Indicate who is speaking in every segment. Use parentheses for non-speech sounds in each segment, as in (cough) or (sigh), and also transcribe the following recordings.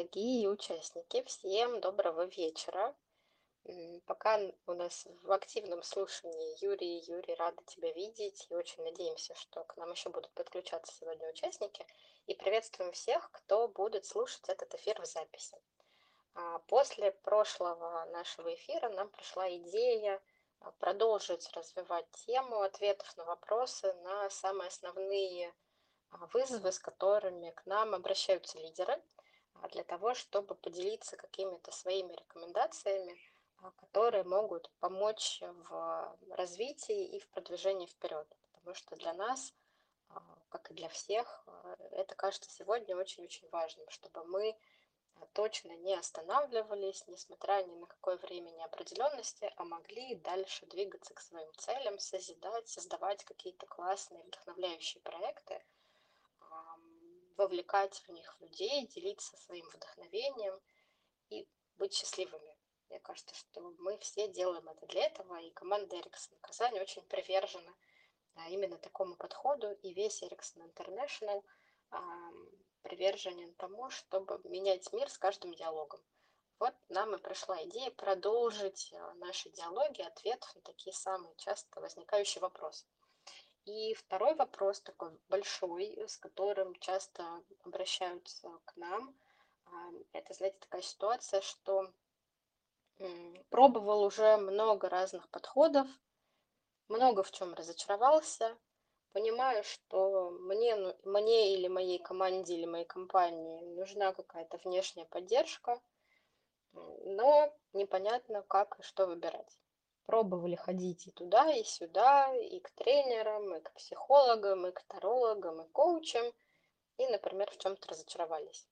Speaker 1: Дорогие участники, всем доброго вечера. Пока у нас в активном слушании Юрий, Юрий, рада тебя видеть и очень надеемся, что к нам еще будут подключаться сегодня участники. И приветствуем всех, кто будет слушать этот эфир в записи. А, После прошлого нашего эфира нам пришла идея а, продолжить развивать тему ответов на вопросы на самые основные а, вызовы, с которыми к нам обращаются лидеры, для того, чтобы поделиться какими-то своими рекомендациями, а, которые могут помочь в развитии и в продвижении вперед. Потому что для нас, а, как и для всех, а, это кажется сегодня очень-очень важным, чтобы мы а, точно не останавливались, несмотря ни на какое время неопределенности, а могли дальше двигаться к своим целям, созидать, создавать какие-то классные, вдохновляющие проекты, вовлекать в них людей, делиться своим вдохновением и быть счастливыми. Мне кажется, что мы все делаем это для этого, и команда Ericsson Казань очень привержена а, именно такому подходу, и весь Ericsson International приверженен тому, чтобы менять мир с каждым диалогом. Вот нам и пришла идея продолжить а, наши диалоги, ответов на такие самые часто возникающие вопросы. И второй вопрос такой большой, с которым часто обращаются к нам, это, знаете, такая ситуация, что пробовал уже много разных подходов, много в чем разочаровался, понимаю, что мне, ну- мне или моей команде, или моей компании нужна какая-то внешняя поддержка, но непонятно, как и что выбирать. Пробовали ходить и туда, и сюда, и к тренерам, и к психологам, и к тарологам, и коучам, и, например, в чем-то разочаровались.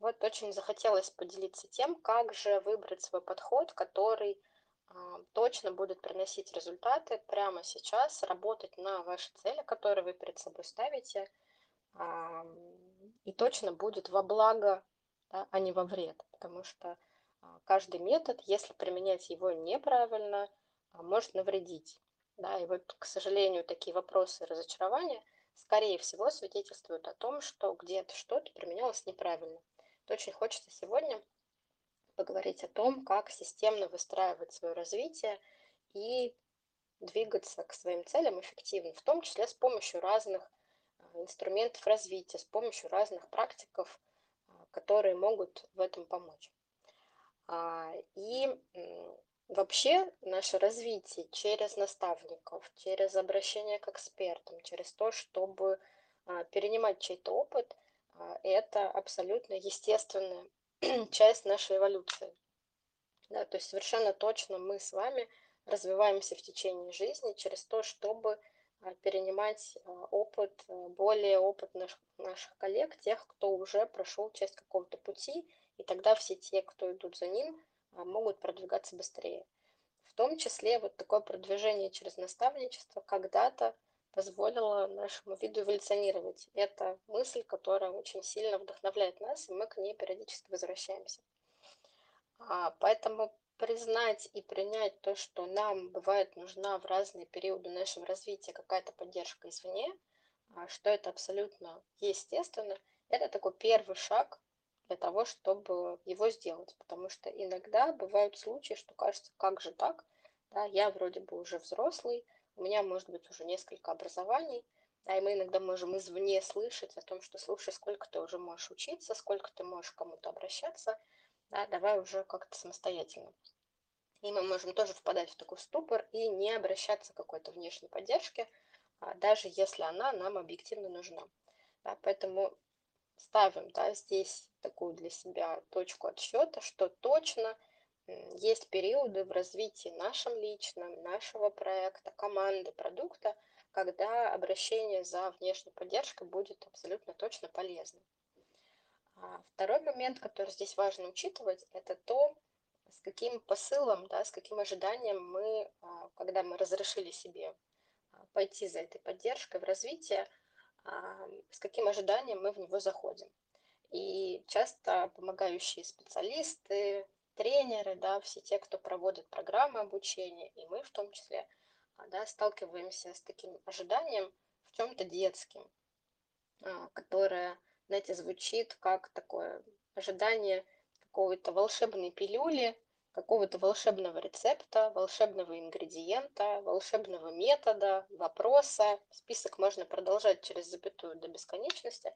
Speaker 1: Вот очень захотелось поделиться тем, как же выбрать свой подход, который а, точно будет приносить результаты прямо сейчас, работать на ваши цели, которые вы перед собой ставите, и точно будет во благо, да, а не во вред, потому что а, каждый метод, если применять его неправильно, может навредить. Да, и вот, к сожалению, такие вопросы разочарования, скорее всего, свидетельствуют о том, что где-то что-то применялось неправильно. То очень хочется сегодня поговорить о том, как системно выстраивать свое развитие и двигаться к своим целям эффективно, в том числе с помощью разных а, инструментов развития, с помощью разных практиков, а, которые могут в этом помочь. А, И вообще наше развитие через наставников, через обращение к экспертам, через то, чтобы а, перенимать чей-то опыт, а, это абсолютно естественная (clears throat) часть нашей эволюции. Да, то есть совершенно точно мы с вами развиваемся в течение жизни через то, чтобы а, перенимать опыт более опытных наших коллег, тех, кто уже прошел часть какого-то пути, и тогда все те, кто идут за ним, могут продвигаться быстрее. В том числе вот такое продвижение через наставничество когда-то позволило нашему виду эволюционировать. Это мысль, которая очень сильно вдохновляет нас, и мы к ней периодически возвращаемся. А, Поэтому признать и принять то, что нам бывает нужна в разные периоды нашего развития какая-то поддержка извне, а, что это абсолютно естественно, это такой первый шаг для того, чтобы его сделать. Потому что иногда бывают случаи, что кажется, как же так, да, я вроде бы уже взрослый, у меня может быть уже несколько образований, да, и мы иногда можем извне слышать о том, что слушай, сколько ты уже можешь учиться, сколько ты можешь кому-то обращаться, да, давай уже как-то самостоятельно. И мы можем тоже впадать в такой ступор и не обращаться к какой-то внешней поддержке, а, даже если она нам объективно нужна. Да, поэтому ставим да, здесь такую для себя точку отсчета, что точно есть периоды в развитии нашем личном, нашего проекта, команды, продукта, когда обращение за внешней поддержкой будет абсолютно точно полезно. А Второй момент, который здесь важно учитывать, это то, с каким посылом, да, с каким ожиданием мы, а, когда мы разрешили себе а, пойти за этой поддержкой в развитие, с каким ожиданием мы в него заходим. И часто помогающие специалисты, тренеры, да, все те, кто проводит программы обучения, и мы в том числе, да, сталкиваемся с таким ожиданием в чем-то детским, которое, знаете, звучит как такое ожидание какой-то волшебной пилюли, какого-то волшебного рецепта, волшебного ингредиента, волшебного метода, вопроса. Список можно продолжать через запятую до бесконечности,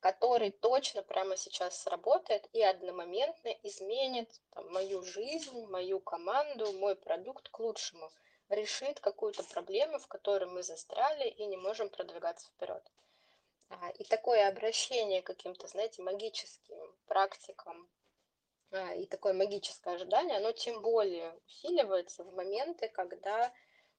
Speaker 1: который точно прямо сейчас сработает и одномоментно изменит там, мою жизнь, мою команду, мой продукт к лучшему, решит какую-то проблему, в которой мы застряли и не можем продвигаться вперед. А, и такое обращение к каким-то, знаете, магическим практикам и такое магическое ожидание, оно тем более усиливается в моменты, когда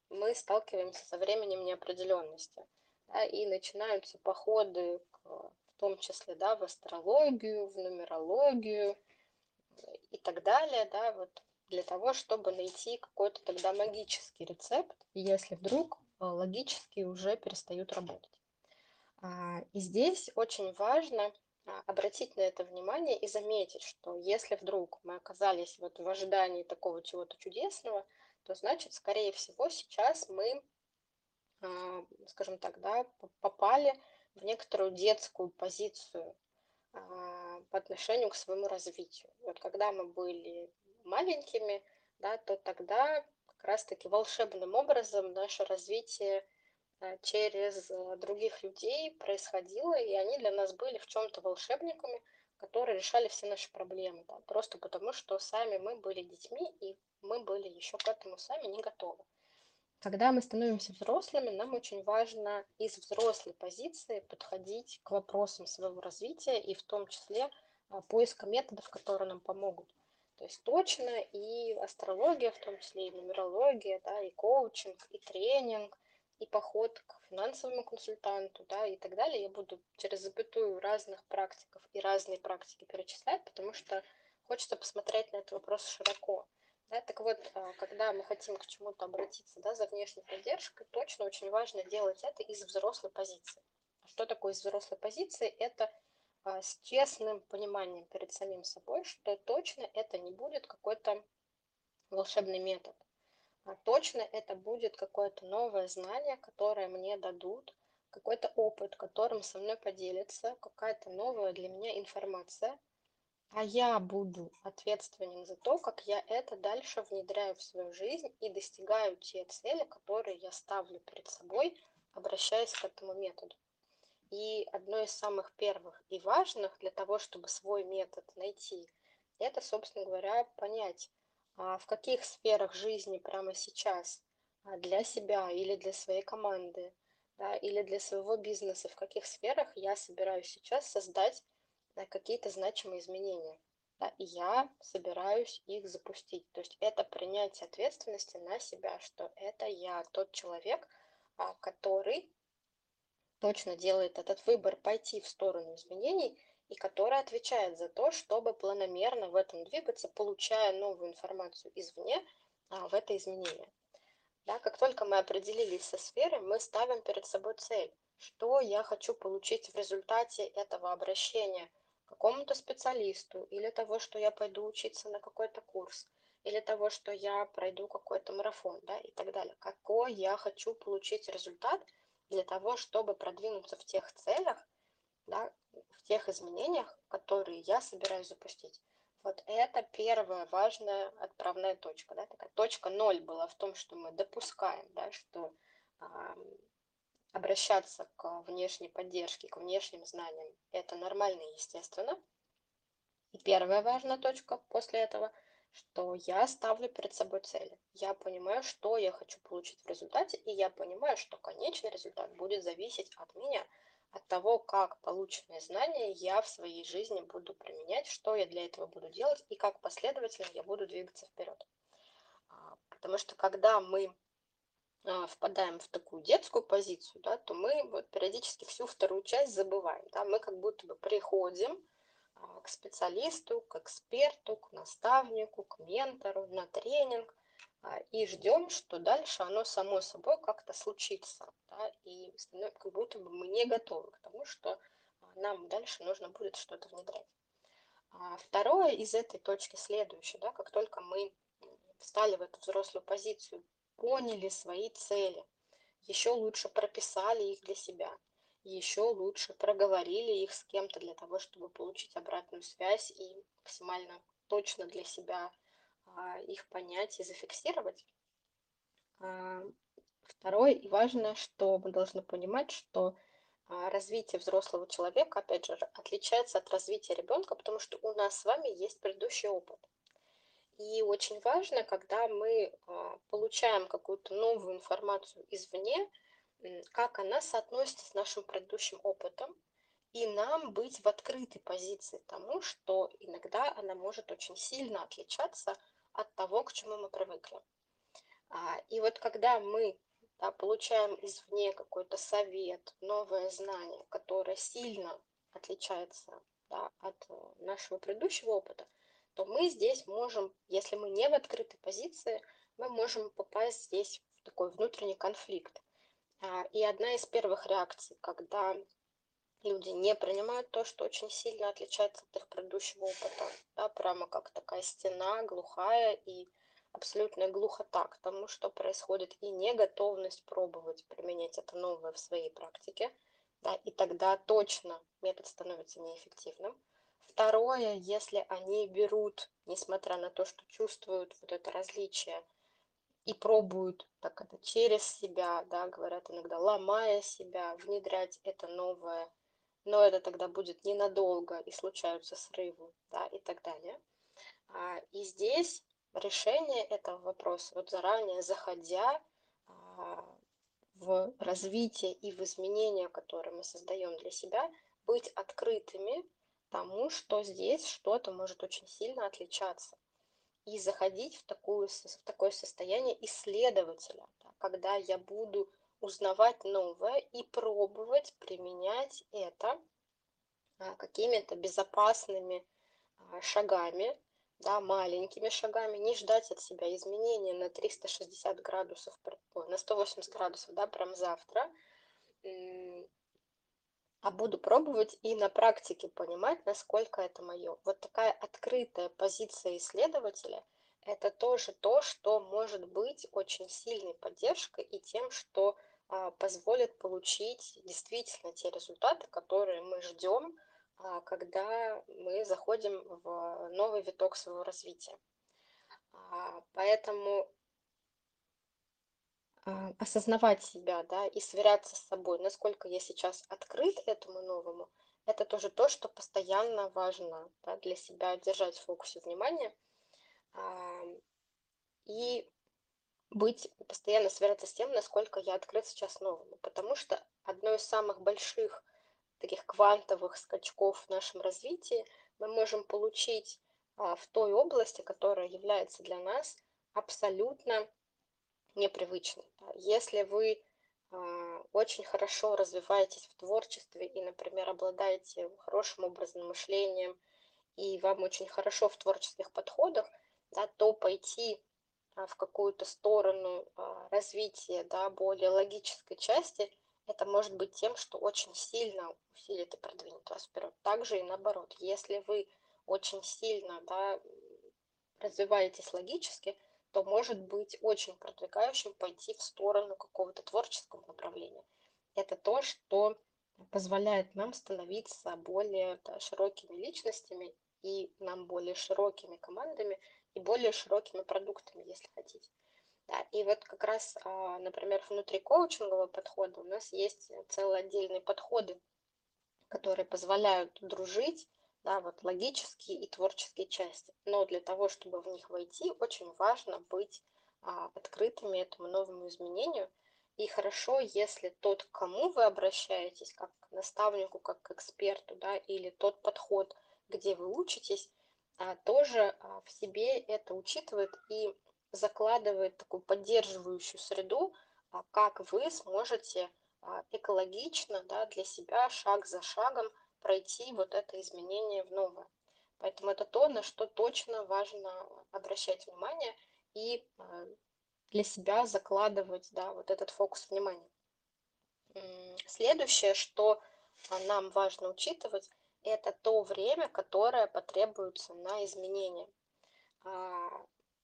Speaker 1: мы сталкиваемся со временем неопределенности. Да, и начинаются походы, к, в том числе да, в астрологию, в нумерологию и так далее, да, вот для того, чтобы найти какой-то тогда магический рецепт, если вдруг а, логически уже перестают работать. А, и здесь очень важно а, обратить на это внимание и заметить, что если вдруг мы оказались вот в ожидании такого чего-то чудесного, то значит, скорее всего, сейчас мы, а, скажем так, да, попали в некоторую детскую позицию по отношению к своему развитию. Вот когда мы были маленькими, да, то тогда как раз-таки волшебным образом наше развитие через э, других людей происходило, и они для нас были в чем-то волшебниками, которые решали все наши проблемы, да, просто потому что сами мы были детьми, и мы были еще к этому сами не готовы. Когда мы становимся взрослыми, нам очень важно из взрослой позиции подходить к вопросам своего развития и в том числе а, поиска методов, которые нам помогут. То есть точно и астрология, в том числе и нумерология, да, и коучинг, и тренинг, и поход к финансовому консультанту, да, и так далее. Я буду через запятую разных практиков и разные практики перечислять, потому что хочется посмотреть на этот вопрос широко. Да, так вот, а, когда мы хотим к чему-то обратиться да, за внешней поддержкой, точно очень важно делать это из взрослой позиции. А что такое из взрослой позиции? Это а, с честным пониманием перед самим собой, что точно это не будет какой-то волшебный метод точно это будет какое-то новое знание, которое мне дадут, какой-то опыт, которым со мной поделятся, какая-то новая для меня информация, а я буду ответственен за то, как я это дальше внедряю в свою жизнь и достигаю те цели, которые я ставлю перед собой, обращаясь к этому методу. И одно из самых первых и важных для того, чтобы свой метод найти, это, собственно говоря, понять, а в каких сферах жизни прямо сейчас а, для себя или для своей команды, да, или для своего бизнеса, в каких сферах я собираюсь сейчас создать да, какие-то значимые изменения. Да, и я собираюсь их запустить. То есть это принятие ответственности на себя, что это я, тот человек, а, который точно делает этот выбор пойти в сторону изменений – и которая отвечает за то, чтобы планомерно в этом двигаться, получая новую информацию извне а, в это изменение. Да, как только мы определились со сферой, мы ставим перед собой цель, что я хочу получить в результате этого обращения к какому-то специалисту, или того, что я пойду учиться на какой-то курс, или того, что я пройду какой-то марафон, да, и так далее. Какой я хочу получить результат для того, чтобы продвинуться в тех целях, да, в тех изменениях, которые я собираюсь запустить. Вот это первая важная отправная точка. Да? Такая точка ноль была в том, что мы допускаем, да, что э, обращаться к внешней поддержке, к внешним знаниям – это нормально и естественно. И первая важная точка после этого, что я ставлю перед собой цели. Я понимаю, что я хочу получить в результате, и я понимаю, что конечный результат будет зависеть от меня – от того, как полученные знания я в своей жизни буду применять, что я для этого буду делать и как последовательно я буду двигаться вперед. А, потому что когда мы а, впадаем в такую детскую позицию, да, то мы вот периодически всю вторую часть забываем. Да, мы как будто бы приходим а, к специалисту, к эксперту, к наставнику, к ментору на тренинг, и ждем, что дальше оно само собой как-то случится. Да, и как будто бы мы не готовы к тому, что а, нам дальше нужно будет что-то внедрять. А второе из этой точки следующее. Да, как только мы встали в эту взрослую позицию, поняли свои цели, еще лучше прописали их для себя еще лучше проговорили их с кем-то для того, чтобы получить обратную связь и максимально точно для себя а, их понять и зафиксировать. А, второе и важное, что мы должны понимать, что а, развитие взрослого человека, опять же, отличается от развития ребенка, потому что у нас с вами есть предыдущий опыт. И очень важно, когда мы а, получаем какую-то новую информацию извне, как она соотносится с нашим предыдущим опытом, и нам быть в открытой позиции тому, что иногда она может очень сильно отличаться от того, к чему мы привыкли. А, и вот когда мы да, получаем извне какой-то совет, новое знание, которое сильно отличается да, от э, нашего предыдущего опыта, то мы здесь можем, если мы не в открытой позиции, мы можем попасть здесь в такой внутренний конфликт. А, и одна из первых реакций, когда люди не принимают то, что очень сильно отличается от их предыдущего опыта, да, прямо как такая стена глухая и абсолютная глухота к тому, что происходит, и неготовность пробовать применять это новое в своей практике, да, и тогда точно метод становится неэффективным. Второе, если они берут, несмотря на то, что чувствуют вот это различие, и пробуют так это через себя, да, говорят иногда, ломая себя, внедрять это новое, но это тогда будет ненадолго, и случаются срывы, да, и так далее. А, и здесь решение этого вопроса, вот заранее заходя а, в развитие и в изменения, которые мы создаем для себя, быть открытыми тому, что здесь что-то может очень сильно отличаться. И заходить в, такую, в такое состояние исследователя, да, когда я буду узнавать новое и пробовать применять это а, какими-то безопасными а, шагами, да, маленькими шагами, не ждать от себя изменения на 360 градусов, на 180 градусов, да, прям завтра, а буду пробовать и на практике понимать, насколько это мое. Вот такая открытая позиция исследователя – это тоже то, что может быть очень сильной поддержкой и тем, что позволит получить действительно те результаты, которые мы ждем, а, когда мы заходим в новый виток своего развития. А, поэтому а, осознавать себя, да, и сверяться с собой, насколько я сейчас открыт этому новому, это тоже то, что постоянно важно да, для себя держать в фокусе внимания и быть, постоянно сверяться с тем, насколько я открыт сейчас новому, потому что одно из самых больших таких квантовых скачков в нашем развитии мы можем получить а, в той области, которая является для нас абсолютно непривычной. Если вы а, очень хорошо развиваетесь в творчестве и, например, обладаете хорошим образным мышлением, и вам очень хорошо в творческих подходах, да, то пойти в какую-то сторону развития да, более логической части – это может быть тем, что очень сильно усилит и продвинет вас вперед. Также и наоборот, если вы очень сильно да, развиваетесь логически, то может быть очень продвигающим пойти в сторону какого-то творческого направления. Это то, что позволяет нам становиться более да, широкими личностями и нам более широкими командами и более широкими продуктами, если хотите. Да, и вот как раз, а, например, внутри коучингового подхода у нас есть целые отдельные подходы, которые позволяют дружить, да, вот логические и творческие части. Но для того, чтобы в них войти, очень важно быть а, открытыми этому новому изменению. И хорошо, если тот, к кому вы обращаетесь, как к наставнику, как к эксперту, да, или тот подход, где вы учитесь, тоже а, в себе это учитывает и закладывает такую поддерживающую среду, а, как вы сможете а, экологично да, для себя шаг за шагом пройти вот это изменение в новое. Поэтому это то, на что точно важно обращать внимание и а, для себя закладывать да, вот этот фокус внимания. Следующее, что нам важно учитывать, это то время, которое потребуется на изменение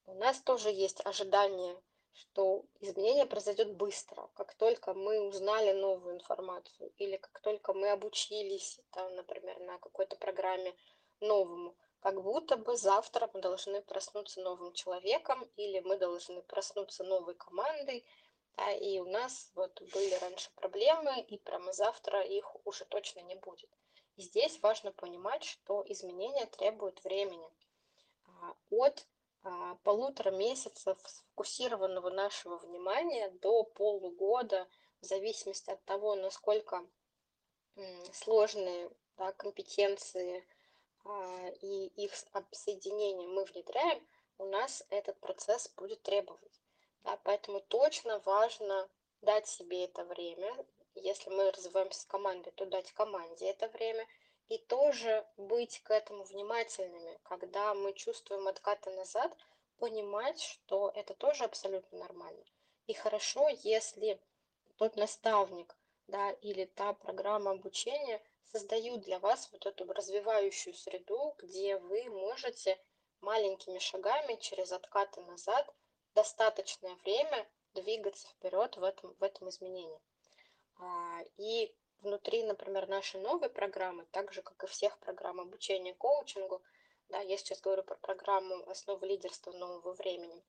Speaker 1: у нас тоже есть ожидания что изменение произойдет быстро. Как только мы узнали новую информацию или как только мы обучились, там, например, на какой-то программе новому, как будто бы завтра мы должны проснуться новым человеком или мы должны проснуться новой командой, да, и у нас вот были раньше проблемы, и прямо завтра их уже точно не будет. И здесь важно понимать, что изменения требуют времени. А, от а, полутора месяцев сфокусированного нашего внимания до полугода, в зависимости от того, насколько сложные да, компетенции а, и их обсоединение мы внедряем, у нас этот процесс будет требовать. Да, поэтому точно важно дать себе это время. Если мы развиваемся с командой, то дать команде это время. И тоже быть к этому внимательными, когда мы чувствуем откаты назад, понимать, что это тоже абсолютно нормально. И хорошо, если тот наставник да, или та программа обучения создают для вас вот эту развивающую среду, где вы можете маленькими шагами через откаты назад достаточное время двигаться вперед в этом, в этом изменении. А, и внутри, например, нашей новой программы, так же, как и всех программ обучения коучингу, да, я сейчас говорю про программу «Основы лидерства нового времени»,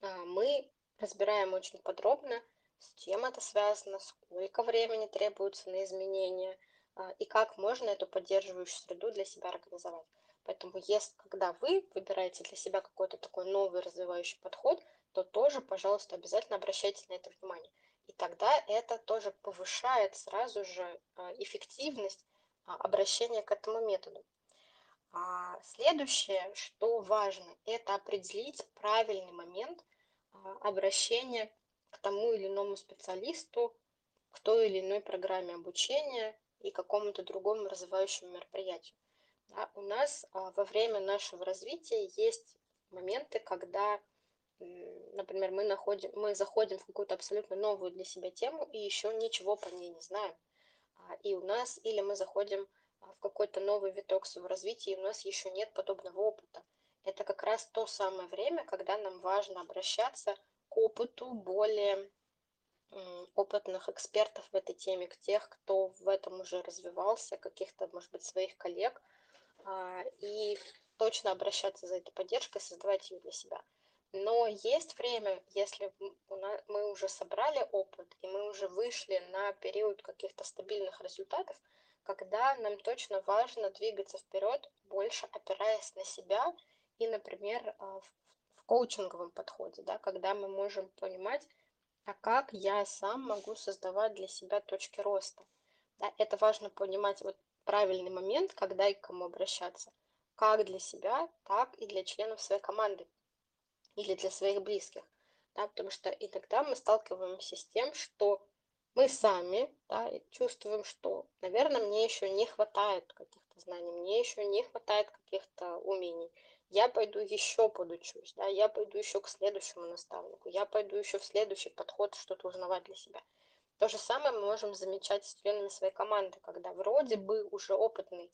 Speaker 1: а, мы разбираем очень подробно, с чем это связано, сколько времени требуется на изменения а, и как можно эту поддерживающую среду для себя организовать. Поэтому, если, когда вы выбираете для себя какой-то такой новый развивающий подход, то тоже, пожалуйста, обязательно обращайте на это внимание. И тогда это тоже повышает сразу же а, эффективность обращения к этому методу. А следующее, что важно, это определить правильный момент а, обращения к тому или иному специалисту, к той или иной программе обучения и какому-то другому развивающему мероприятию. Да, у нас а, во время нашего развития есть моменты, когда, например, мы, находим, мы заходим в какую-то абсолютно новую для себя тему и еще ничего по ней не знаем. И у нас, или мы заходим а, в какой-то новый виток своего развития, и у нас еще нет подобного опыта. Это как раз то самое время, когда нам важно обращаться к опыту более опытных экспертов в этой теме, к тех, кто в этом уже развивался, каких-то, может быть, своих коллег, а, и точно обращаться за этой поддержкой, создавать ее для себя. Но есть время, если мы уже собрали опыт, и мы уже вышли на период каких-то стабильных результатов, когда нам точно важно двигаться вперед, больше опираясь на себя и, например, а, в коучинговом подходе, да, когда мы можем понимать, а как я сам могу создавать для себя точки роста. Да, это важно понимать вот правильный момент, когда и к кому обращаться, как для себя, так и для членов своей команды или для своих близких. Да, потому что иногда мы сталкиваемся с тем, что мы сами да, чувствуем, что, наверное, мне еще не хватает каких-то знаний, мне еще не хватает каких-то умений. Я пойду еще подучусь, да, я пойду еще к следующему наставнику, я пойду еще в следующий подход что-то узнавать для себя. То же самое мы можем замечать с членами своей команды, когда вроде бы уже опытный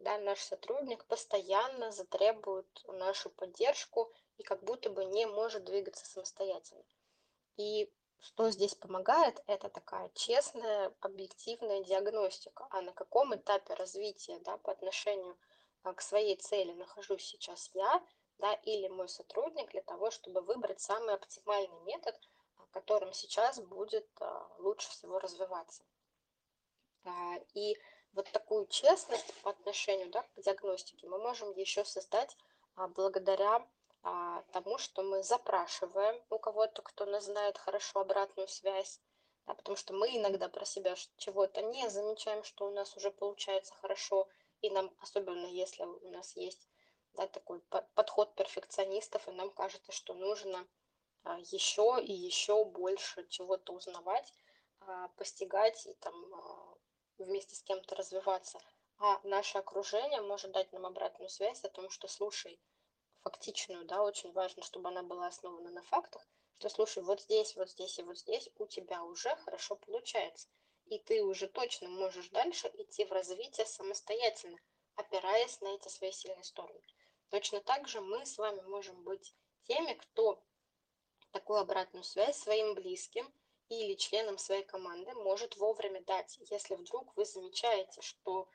Speaker 1: да, наш сотрудник постоянно затребует нашу поддержку и как будто бы не может двигаться самостоятельно. И что здесь помогает, это такая честная, объективная диагностика, а на каком этапе развития да, по отношению а, к своей цели нахожусь сейчас я да, или мой сотрудник для того, чтобы выбрать самый оптимальный метод, а, которым сейчас будет а, лучше всего развиваться. И вот такую честность по отношению да, к диагностике мы можем еще создать благодаря а, тому, что мы запрашиваем у кого-то, кто нас знает хорошо, обратную связь, да, потому что мы иногда про себя чего-то не замечаем, что у нас уже получается хорошо, и нам, особенно если у нас есть да, такой подход перфекционистов, и нам кажется, что нужно а, еще и еще больше чего-то узнавать, а, постигать и там а, вместе с кем-то развиваться. А наше окружение может дать нам обратную связь о том, что, слушай, фактичную, да, очень важно, чтобы она была основана на фактах, что, слушай, вот здесь, вот здесь и вот здесь у тебя уже хорошо получается, и ты уже точно можешь дальше идти в развитие самостоятельно, опираясь на эти свои сильные стороны. Точно так же мы с вами можем быть теми, кто такую обратную связь своим близким или членам своей команды может вовремя дать, если вдруг вы замечаете, что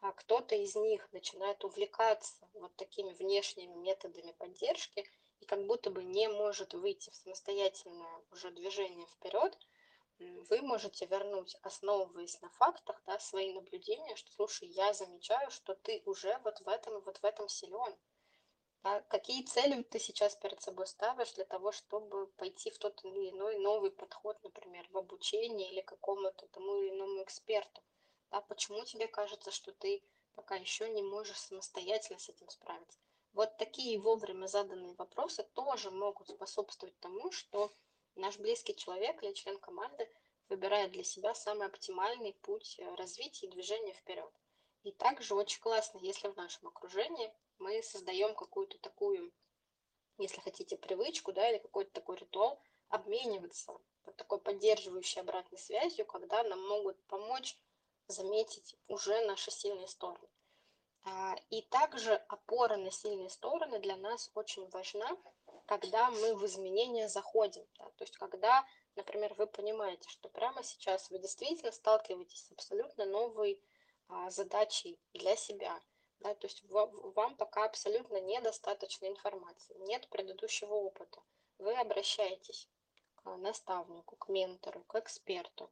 Speaker 1: а, кто-то из них начинает увлекаться вот такими внешними методами поддержки и как будто бы не может выйти в самостоятельное уже движение вперед, вы можете вернуть, основываясь на фактах, да, свои наблюдения, что, слушай, я замечаю, что ты уже вот в этом, вот в этом силен. А какие цели ты сейчас перед собой ставишь для того, чтобы пойти в тот или иной новый подход, например, в обучение или какому-то тому или иному эксперту? Да, почему тебе кажется, что ты пока еще не можешь самостоятельно с этим справиться? Вот такие вовремя заданные вопросы тоже могут способствовать тому, что наш близкий человек или член команды выбирает для себя самый оптимальный путь э, развития и движения вперед. И также очень классно, если в нашем окружении мы создаем какую-то такую, если хотите, привычку, да, или какой-то такой ритуал, обмениваться вот такой поддерживающей обратной связью, когда нам могут помочь заметить уже наши сильные стороны. А, и также опора на сильные стороны для нас очень важна, когда мы в изменения заходим. Да? То есть когда, например, вы понимаете, что прямо сейчас вы действительно сталкиваетесь с абсолютно новой а, задачей для себя. Да? То есть вам пока абсолютно недостаточно информации, нет предыдущего опыта. Вы обращаетесь к наставнику, к ментору, к эксперту,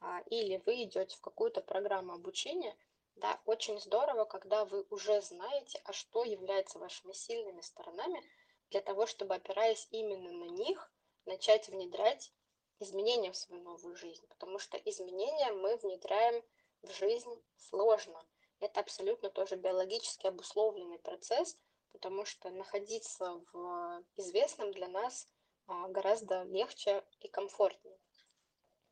Speaker 1: а, или вы идете в какую-то программу обучения, да, очень здорово, когда вы уже знаете, а что является вашими сильными сторонами, для того, чтобы, опираясь именно на них, начать внедрять изменения в свою новую жизнь. Потому что изменения мы внедряем в жизнь сложно. Это абсолютно тоже биологически обусловленный процесс, потому что находиться в известном для нас а, гораздо легче и комфортнее.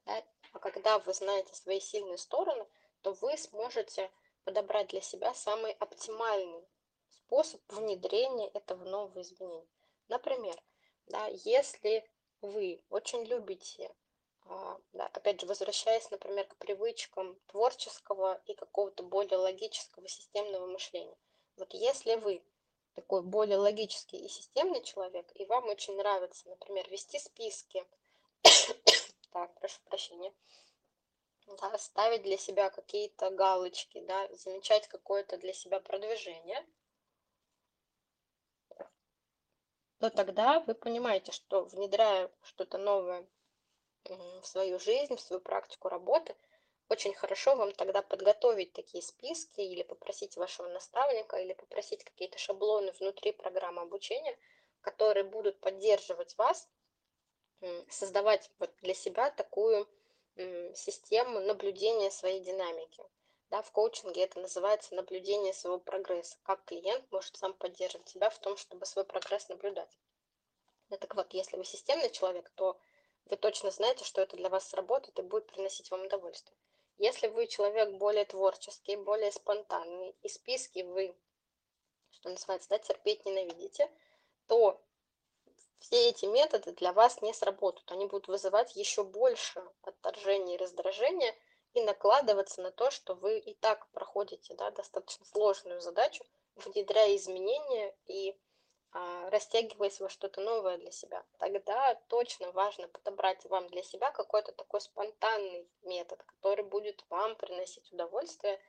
Speaker 1: Да? А когда вы знаете свои сильные стороны, то вы сможете подобрать для себя самый оптимальный способ внедрения этого нового изменения. Например, да, если вы очень любите, да, опять же, возвращаясь, например, к привычкам творческого и какого-то более логического системного мышления. Вот если вы такой более логический и системный человек, и вам очень нравится, например, вести списки, (coughs) так, прошу прощения, да, ставить для себя какие-то галочки, да, замечать какое-то для себя продвижение, то тогда вы понимаете, что внедряя что-то новое в свою жизнь, в свою практику работы, очень хорошо вам тогда подготовить такие списки или попросить вашего наставника, или попросить какие-то шаблоны внутри программы обучения, которые будут поддерживать вас, создавать вот для себя такую систему наблюдения своей динамики. Да, в коучинге это называется наблюдение своего прогресса. Как клиент может сам поддерживать себя в том, чтобы свой прогресс наблюдать. Ну, так вот, если вы системный человек, то вы точно знаете, что это для вас сработает и будет приносить вам удовольствие. Если вы человек более творческий, более спонтанный, и списки вы, что называется, да, терпеть ненавидите, то все эти методы для вас не сработают. Они будут вызывать еще больше отторжения и раздражения и накладываться на то, что вы и так проходите да, достаточно сложную задачу, внедряя изменения и растягиваясь во что-то новое для себя. Тогда точно важно подобрать вам для себя какой-то такой спонтанный метод, который будет вам приносить удовольствие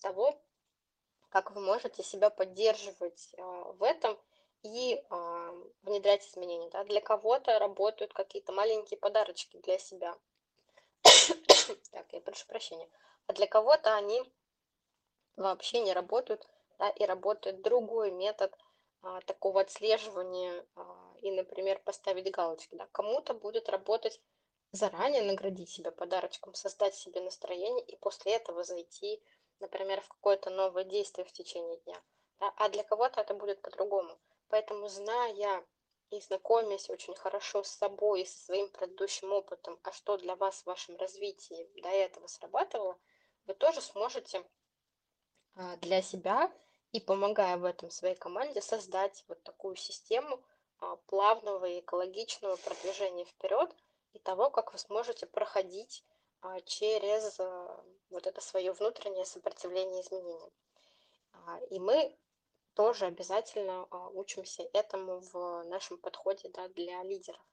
Speaker 1: того, как вы можете себя поддерживать а, в этом и а, внедрять изменения. Да? Для кого-то работают какие-то маленькие подарочки для себя. (coughs) так, я прошу прощения. А для кого-то они вообще не работают, да, и работает другой метод а, такого отслеживания а, и, например, поставить галочки. Да. Кому-то будет работать заранее наградить себя подарочком, создать себе настроение и после этого зайти, например, в какое-то новое действие в течение дня. Да. А для кого-то это будет по-другому. Поэтому, зная и знакомясь очень хорошо с собой и со своим предыдущим опытом, а что для вас в вашем развитии до этого срабатывало, вы тоже сможете а, для себя и помогая в этом своей команде создать вот такую систему а, плавного и экологичного продвижения вперед и того, как вы сможете проходить а, через вот это свое внутреннее сопротивление изменениям. И мы тоже обязательно а, учимся этому в нашем подходе да, для лидеров.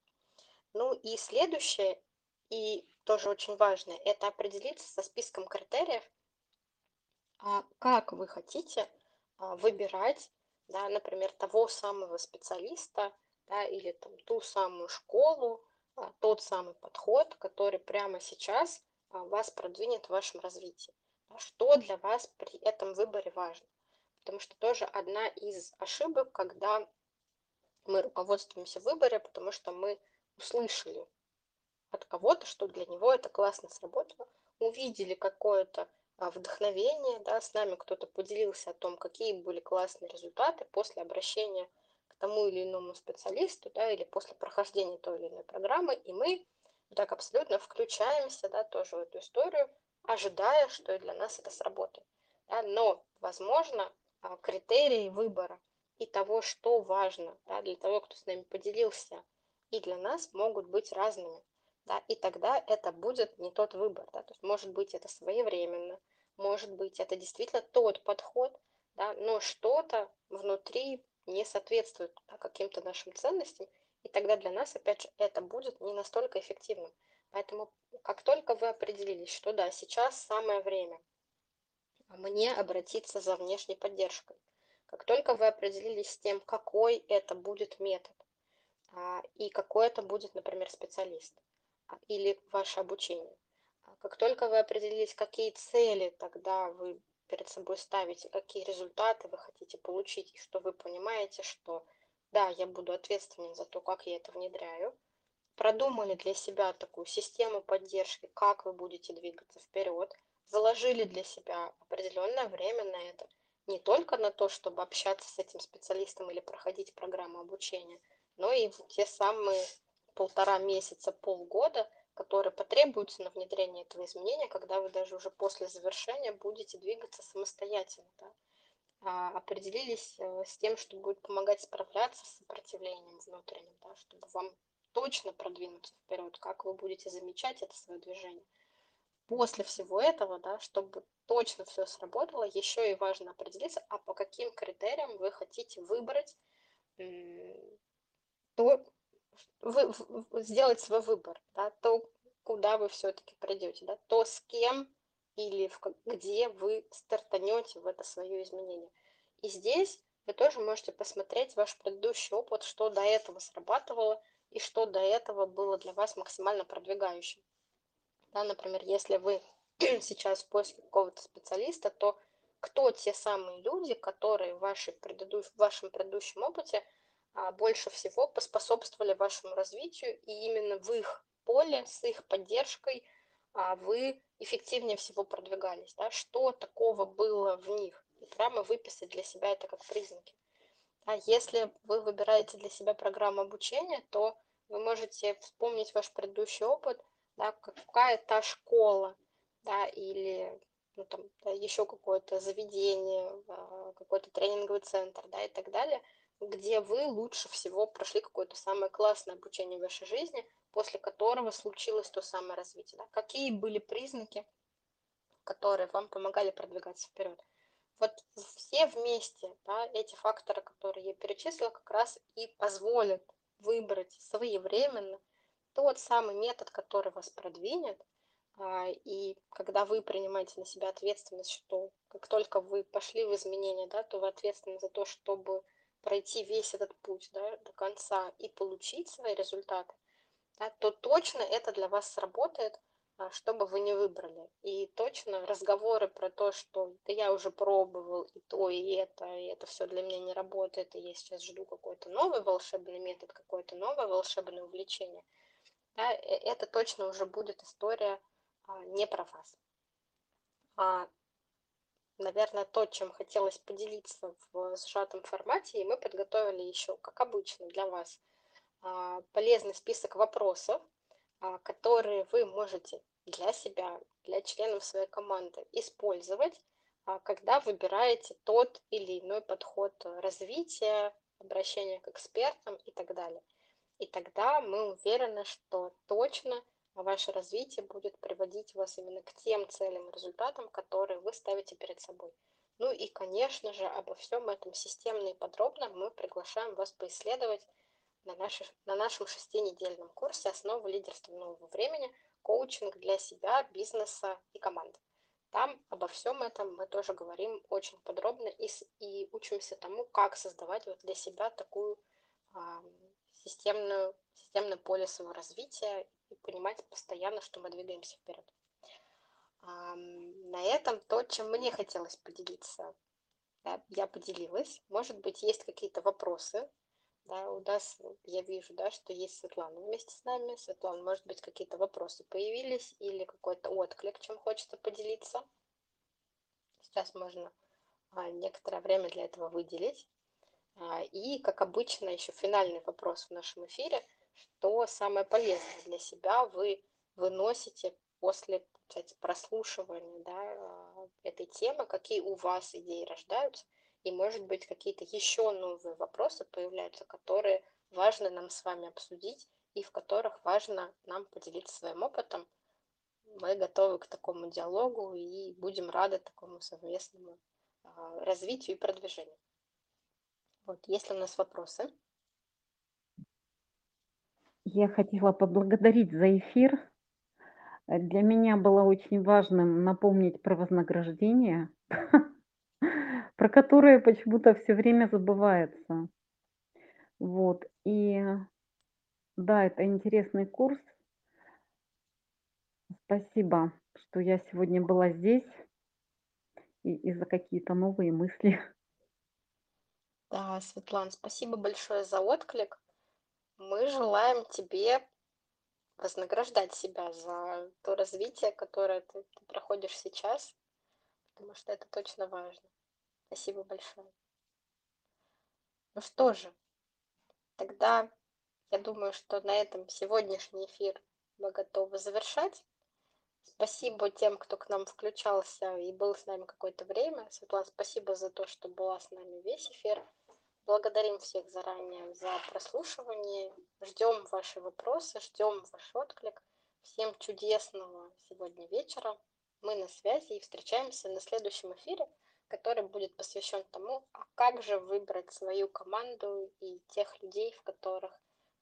Speaker 1: Ну и следующее, и тоже очень важно, это определиться со списком критериев, а как вы хотите а, выбирать, да, например, того самого специалиста, да, или там ту самую школу, а, тот самый подход, который прямо сейчас а, вас продвинет в вашем развитии. Что для вас при этом выборе важно? Потому что тоже одна из ошибок, когда мы руководствуемся в выборе, потому что мы услышали от кого-то, что для него это классно сработало, увидели какое-то а, вдохновение, да, с нами кто-то поделился о том, какие были классные результаты после обращения к тому или иному специалисту, да, или после прохождения той или иной программы, и мы так абсолютно включаемся, да, тоже в эту историю, ожидая, что и для нас это сработает. Да, но, возможно, а, критерии выбора и того, что важно да, для того, кто с нами поделился, и для нас могут быть разными да, и тогда это будет не тот выбор, да, то есть может быть это своевременно, может быть это действительно тот подход, да, но что-то внутри не соответствует да, каким-то нашим ценностям, и тогда для нас, опять же, это будет не настолько эффективным. Поэтому как только вы определились, что да, сейчас самое время мне обратиться за внешней поддержкой, как только вы определились с тем, какой это будет метод, а, и какой это будет, например, специалист, или ваше обучение. А как только вы определились, какие цели тогда вы перед собой ставите, какие результаты вы хотите получить, и что вы понимаете, что да, я буду ответственен за то, как я это внедряю, продумали для себя такую систему поддержки, как вы будете двигаться вперед, заложили для себя определенное время на это, не только на то, чтобы общаться с этим специалистом или проходить программу обучения, но и те самые полтора месяца, полгода, которые потребуются на внедрение этого изменения, когда вы даже уже после завершения будете двигаться самостоятельно. Да? А, определились э, с тем, что будет помогать справляться с сопротивлением внутренним, да, чтобы вам точно продвинуться вперед, как вы будете замечать это свое движение. После всего этого, да, чтобы точно все сработало, еще и важно определиться, а по каким критериям вы хотите выбрать то, вы, сделать свой выбор, да, то, куда вы все-таки придете, да, то, с кем или в, где вы стартанете в это свое изменение. И здесь вы тоже можете посмотреть ваш предыдущий опыт, что до этого срабатывало и что до этого было для вас максимально продвигающим. Да, например, если вы (clears throat) сейчас в поиске какого-то специалиста, то кто те самые люди, которые в, вашей предыдущ... в вашем предыдущем опыте больше всего поспособствовали вашему развитию, и именно в их поле, с их поддержкой а, вы эффективнее всего продвигались. Да? Что такого было в них? И прямо выписать для себя это как признаки. А если вы выбираете для себя программу обучения, то вы можете вспомнить ваш предыдущий опыт, да, какая та школа, да, или ну, там, да, еще какое-то заведение, а, какой-то тренинговый центр, да, и так далее – где вы лучше всего прошли какое-то самое классное обучение в вашей жизни, после которого случилось то самое развитие. Да? Какие были признаки, которые вам помогали продвигаться вперед. Вот все вместе, да, эти факторы, которые я перечислила, как раз и позволят выбрать своевременно тот самый метод, который вас продвинет, а, и когда вы принимаете на себя ответственность, что как только вы пошли в изменения, да, то вы ответственны за то, чтобы пройти весь этот путь да, до конца и получить свои результаты, да, то точно это для вас сработает, а, что бы вы не выбрали. И точно разговоры про то, что да я уже пробовал и то, и это, и это все для меня не работает, и я сейчас жду какой-то новый волшебный метод, какое-то новое волшебное увлечение, да, э, это точно уже будет история а, не про вас. Наверное, то, чем хотелось поделиться в сжатом формате, и мы подготовили еще, как обычно, для вас а, полезный список вопросов, а, которые вы можете для себя, для членов своей команды использовать, а, когда выбираете тот или иной подход развития, обращения к экспертам и так далее. И тогда мы уверены, что точно ваше развитие будет приводить вас именно к тем целям и результатам, которые вы ставите перед собой. Ну и, конечно же, обо всем этом системно и подробно мы приглашаем вас поисследовать на, нашей, на нашем шестинедельном курсе «Основы лидерства нового времени. Коучинг для себя, бизнеса и команды». Там обо всем этом мы тоже говорим очень подробно и, и учимся тому, как создавать вот для себя такую а, системную, системное поле своего развития и понимать постоянно, что мы двигаемся вперед. На этом то, чем мне хотелось поделиться, да, я поделилась. Может быть, есть какие-то вопросы. Да, у нас, я вижу, да, что есть Светлана вместе с нами. Светлана, может быть, какие-то вопросы появились или какой-то отклик, чем хочется поделиться. Сейчас можно а, некоторое время для этого выделить. А, и, как обычно, еще финальный вопрос в нашем эфире. Что самое полезное для себя вы выносите после кстати, прослушивания да, а, этой темы, какие у вас идеи рождаются, и, может быть, какие-то еще новые вопросы появляются, которые важно нам с вами обсудить и в которых важно нам поделиться своим опытом. Мы готовы к такому диалогу и будем рады такому совместному а, развитию и продвижению. Вот, есть ли у нас вопросы?
Speaker 2: Я хотела поблагодарить за эфир. Для меня было очень важным напомнить про вознаграждение, (laughs) про которое почему-то все время забывается. Вот. И да, это интересный курс. Спасибо, что я сегодня была здесь и, и за какие-то новые мысли.
Speaker 1: Да, Светлана, спасибо большое за отклик. Мы желаем тебе вознаграждать себя за то развитие, которое ты, ты проходишь сейчас, потому что это точно важно. Спасибо большое. Ну что же, тогда я думаю, что на этом сегодняшний эфир мы готовы завершать. Спасибо тем, кто к нам включался и был с нами какое-то время. Светлана, спасибо за то, что была с нами весь эфир. Благодарим всех заранее за прослушивание. Ждем ваши вопросы, ждем ваш отклик. Всем чудесного сегодня вечера. Мы на связи и встречаемся на следующем эфире, который будет посвящен тому, а как же выбрать свою команду и тех людей, в которых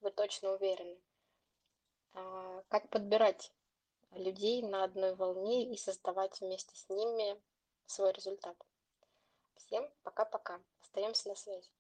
Speaker 1: вы точно уверены. А, как подбирать людей на одной волне и создавать вместе с ними свой результат. Всем пока-пока. Остаемся на связи.